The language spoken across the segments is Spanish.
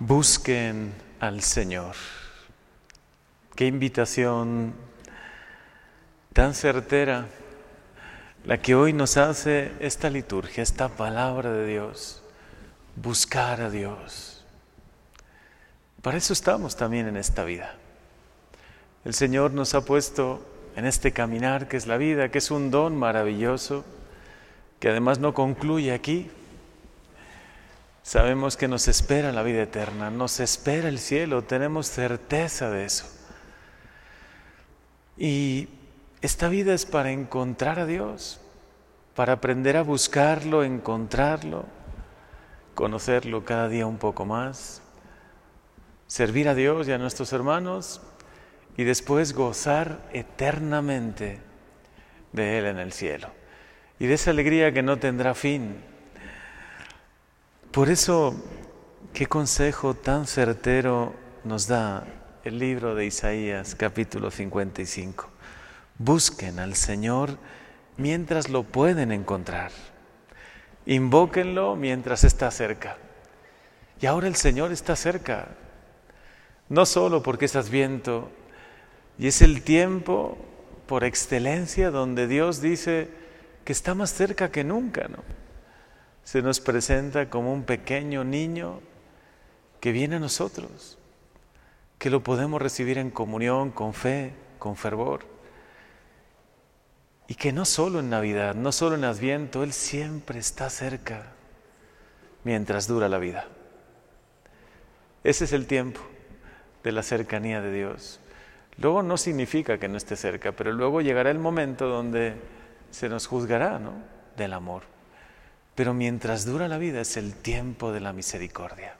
Busquen al Señor. Qué invitación tan certera la que hoy nos hace esta liturgia, esta palabra de Dios. Buscar a Dios. Para eso estamos también en esta vida. El Señor nos ha puesto en este caminar que es la vida, que es un don maravilloso, que además no concluye aquí, Sabemos que nos espera la vida eterna, nos espera el cielo, tenemos certeza de eso. Y esta vida es para encontrar a Dios, para aprender a buscarlo, encontrarlo, conocerlo cada día un poco más, servir a Dios y a nuestros hermanos y después gozar eternamente de Él en el cielo. Y de esa alegría que no tendrá fin, por eso, qué consejo tan certero nos da el libro de Isaías capítulo 55. Busquen al Señor mientras lo pueden encontrar. Invóquenlo mientras está cerca. Y ahora el Señor está cerca. No solo porque estás viento, y es el tiempo por excelencia donde Dios dice que está más cerca que nunca, ¿no? Se nos presenta como un pequeño niño que viene a nosotros, que lo podemos recibir en comunión, con fe, con fervor. Y que no solo en Navidad, no solo en Adviento, Él siempre está cerca mientras dura la vida. Ese es el tiempo de la cercanía de Dios. Luego no significa que no esté cerca, pero luego llegará el momento donde se nos juzgará ¿no? del amor. Pero mientras dura la vida es el tiempo de la misericordia.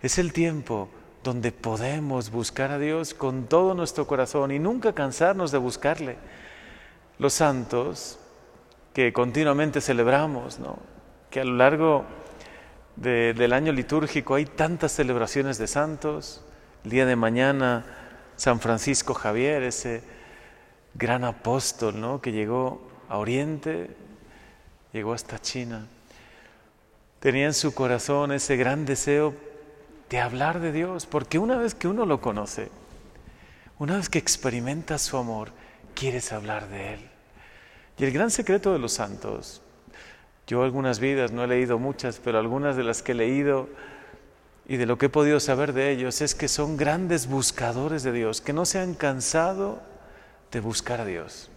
Es el tiempo donde podemos buscar a Dios con todo nuestro corazón y nunca cansarnos de buscarle. Los santos que continuamente celebramos, ¿no? que a lo largo del año litúrgico hay tantas celebraciones de santos. El día de mañana, San Francisco Javier, ese gran apóstol ¿no? que llegó a Oriente, llegó hasta China, tenía en su corazón ese gran deseo de hablar de Dios, porque una vez que uno lo conoce, una vez que experimenta su amor, quieres hablar de Él. Y el gran secreto de los santos, yo algunas vidas, no he leído muchas, pero algunas de las que he leído y de lo que he podido saber de ellos, es que son grandes buscadores de Dios, que no se han cansado de buscar a Dios.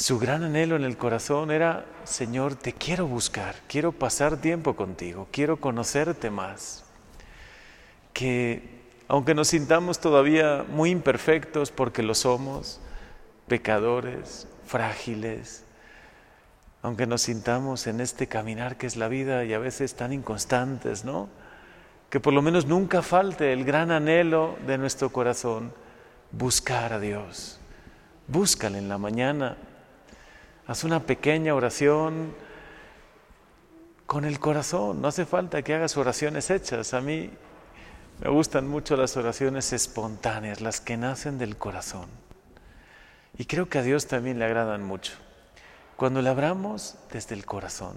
Su gran anhelo en el corazón era, Señor, te quiero buscar, quiero pasar tiempo contigo, quiero conocerte más. Que aunque nos sintamos todavía muy imperfectos porque lo somos, pecadores, frágiles, aunque nos sintamos en este caminar que es la vida y a veces tan inconstantes, ¿no? Que por lo menos nunca falte el gran anhelo de nuestro corazón, buscar a Dios. Búscale en la mañana, Haz una pequeña oración con el corazón. No hace falta que hagas oraciones hechas. A mí me gustan mucho las oraciones espontáneas, las que nacen del corazón. Y creo que a Dios también le agradan mucho. Cuando le abramos desde el corazón.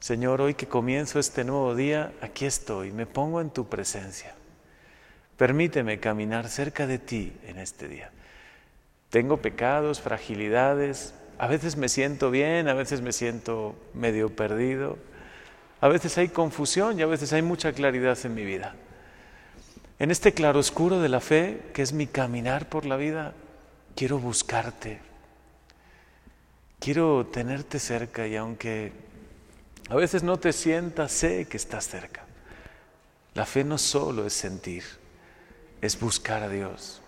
Señor, hoy que comienzo este nuevo día, aquí estoy, me pongo en tu presencia. Permíteme caminar cerca de ti en este día. Tengo pecados, fragilidades, a veces me siento bien, a veces me siento medio perdido, a veces hay confusión y a veces hay mucha claridad en mi vida. En este claroscuro de la fe, que es mi caminar por la vida, quiero buscarte. Quiero tenerte cerca y aunque a veces no te sientas, sé que estás cerca. La fe no solo es sentir, es buscar a Dios.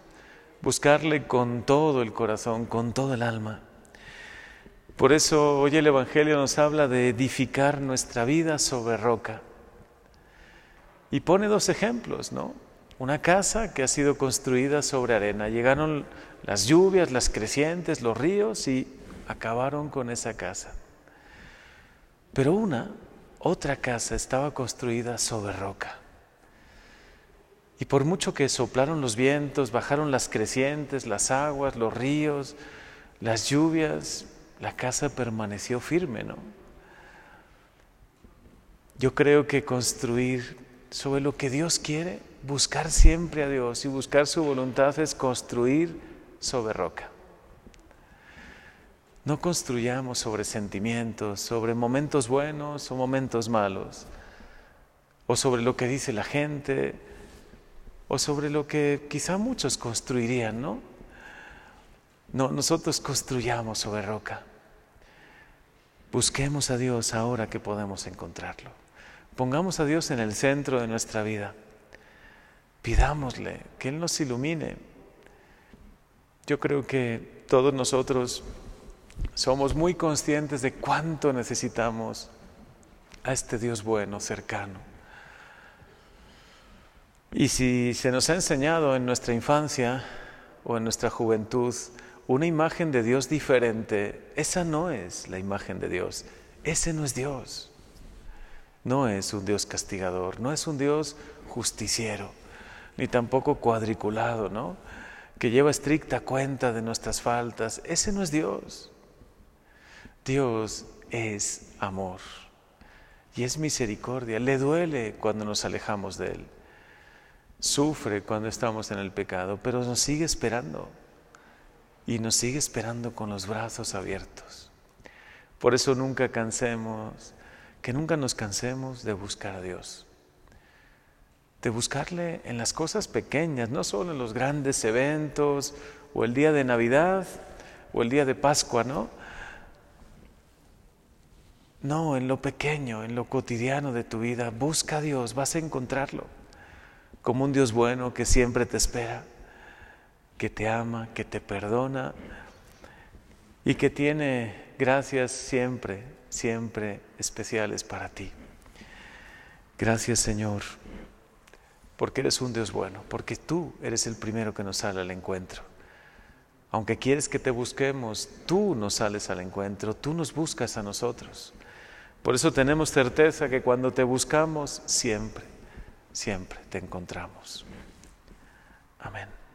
Buscarle con todo el corazón, con todo el alma. Por eso hoy el Evangelio nos habla de edificar nuestra vida sobre roca. Y pone dos ejemplos, ¿no? Una casa que ha sido construida sobre arena. Llegaron las lluvias, las crecientes, los ríos y acabaron con esa casa. Pero una, otra casa estaba construida sobre roca. Y por mucho que soplaron los vientos, bajaron las crecientes, las aguas, los ríos, las lluvias, la casa permaneció firme, ¿no? Yo creo que construir sobre lo que Dios quiere, buscar siempre a Dios y buscar su voluntad es construir sobre roca. No construyamos sobre sentimientos, sobre momentos buenos o momentos malos, o sobre lo que dice la gente, o sobre lo que quizá muchos construirían, ¿no? No, nosotros construyamos sobre roca. Busquemos a Dios ahora que podemos encontrarlo. Pongamos a Dios en el centro de nuestra vida. Pidámosle que Él nos ilumine. Yo creo que todos nosotros somos muy conscientes de cuánto necesitamos a este Dios bueno, cercano. Y si se nos ha enseñado en nuestra infancia o en nuestra juventud una imagen de Dios diferente, esa no es la imagen de Dios, ese no es Dios. No es un Dios castigador, no es un Dios justiciero, ni tampoco cuadriculado, ¿no? Que lleva estricta cuenta de nuestras faltas. Ese no es Dios. Dios es amor y es misericordia. Le duele cuando nos alejamos de Él. Sufre cuando estamos en el pecado, pero nos sigue esperando. Y nos sigue esperando con los brazos abiertos. Por eso nunca cansemos, que nunca nos cansemos de buscar a Dios. De buscarle en las cosas pequeñas, no solo en los grandes eventos o el día de Navidad o el día de Pascua, ¿no? No, en lo pequeño, en lo cotidiano de tu vida, busca a Dios, vas a encontrarlo como un Dios bueno que siempre te espera, que te ama, que te perdona y que tiene gracias siempre, siempre especiales para ti. Gracias Señor, porque eres un Dios bueno, porque tú eres el primero que nos sale al encuentro. Aunque quieres que te busquemos, tú nos sales al encuentro, tú nos buscas a nosotros. Por eso tenemos certeza que cuando te buscamos, siempre, siempre te encontramos. Amén.